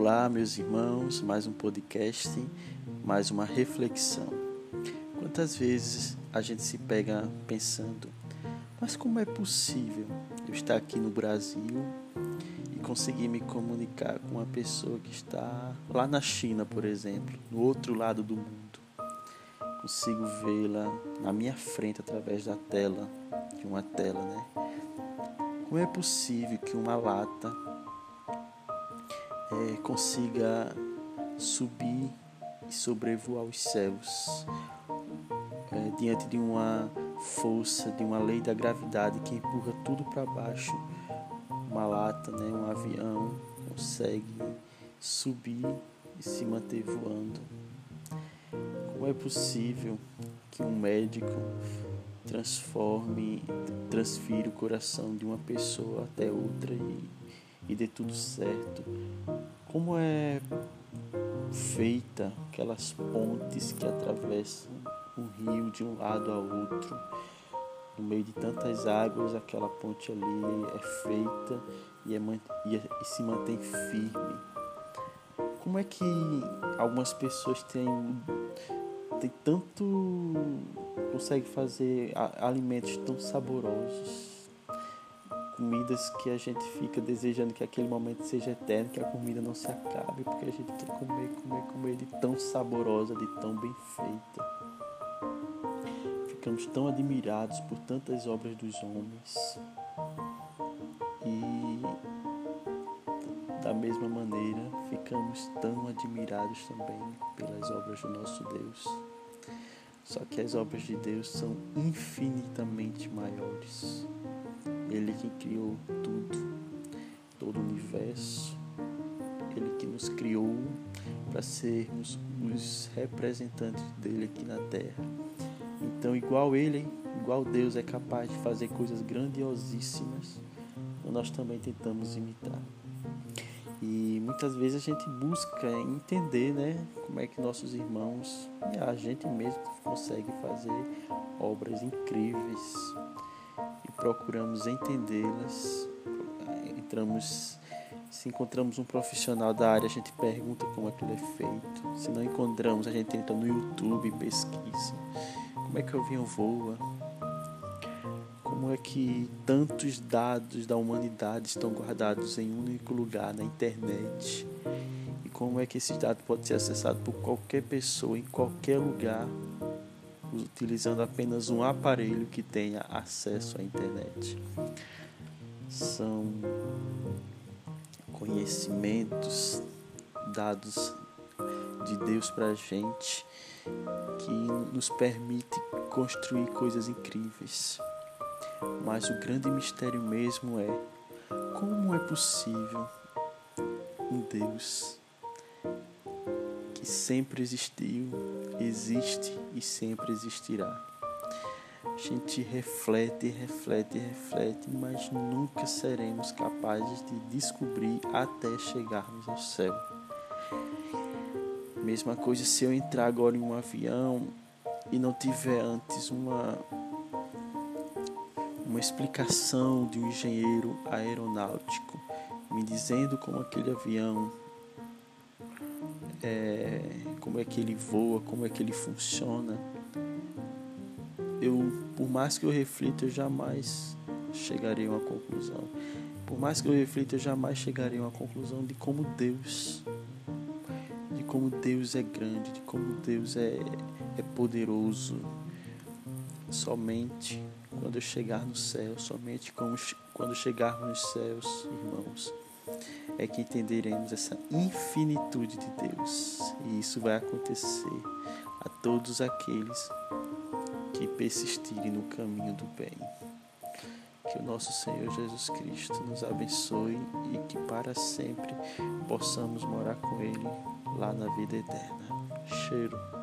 Olá, meus irmãos, mais um podcast, mais uma reflexão. Quantas vezes a gente se pega pensando, mas como é possível eu estar aqui no Brasil e conseguir me comunicar com uma pessoa que está lá na China, por exemplo, no outro lado do mundo? Consigo vê-la na minha frente através da tela, de uma tela, né? Como é possível que uma lata é, consiga subir e sobrevoar os céus é, diante de uma força, de uma lei da gravidade que empurra tudo para baixo. Uma lata, né, um avião consegue subir e se manter voando. Como é possível que um médico transforme, transfira o coração de uma pessoa até outra e, e dê tudo certo. Como é feita aquelas pontes que atravessam um rio de um lado ao outro. No meio de tantas águas, aquela ponte ali é feita e, é, e, é, e se mantém firme. Como é que algumas pessoas têm, têm tanto consegue fazer alimentos tão saborosos, comidas que a gente fica desejando que aquele momento seja eterno, que a comida não se acabe, porque a gente quer comer, comer, comer de tão saborosa, de tão bem feita. Ficamos tão admirados por tantas obras dos homens e da mesma maneira ficamos tão admirados também pelas obras do nosso Deus. Só que as obras de Deus são infinitamente maiores. Ele que criou tudo, todo o universo. Ele que nos criou para sermos os representantes dele aqui na terra. Então, igual ele, igual Deus é capaz de fazer coisas grandiosíssimas, nós também tentamos imitar. E muitas vezes a gente busca entender, né, como é que nossos irmãos, a gente mesmo consegue fazer obras incríveis e procuramos entendê-las. Entramos, se encontramos um profissional da área, a gente pergunta como aquilo é feito. Se não encontramos, a gente entra no YouTube pesquisa. Como é que o avião voa? como é que tantos dados da humanidade estão guardados em um único lugar na internet e como é que esses dados podem ser acessados por qualquer pessoa em qualquer lugar utilizando apenas um aparelho que tenha acesso à internet. São conhecimentos dados de Deus para a gente que nos permite construir coisas incríveis. Mas o grande mistério mesmo é como é possível um Deus que sempre existiu, existe e sempre existirá. A gente reflete, reflete, reflete, mas nunca seremos capazes de descobrir até chegarmos ao céu. Mesma coisa se eu entrar agora em um avião e não tiver antes uma uma explicação de um engenheiro aeronáutico me dizendo como aquele avião é, como é que ele voa, como é que ele funciona. Eu, por mais que eu reflita, eu jamais chegarei a uma conclusão. Por mais que eu reflita, eu jamais chegarei a uma conclusão de como Deus, de como Deus é grande, de como Deus é, é poderoso. Somente quando eu chegar no céu, somente quando chegarmos nos céus, irmãos, é que entenderemos essa infinitude de Deus. E isso vai acontecer a todos aqueles que persistirem no caminho do bem. Que o nosso Senhor Jesus Cristo nos abençoe e que para sempre possamos morar com Ele lá na vida eterna. Cheiro.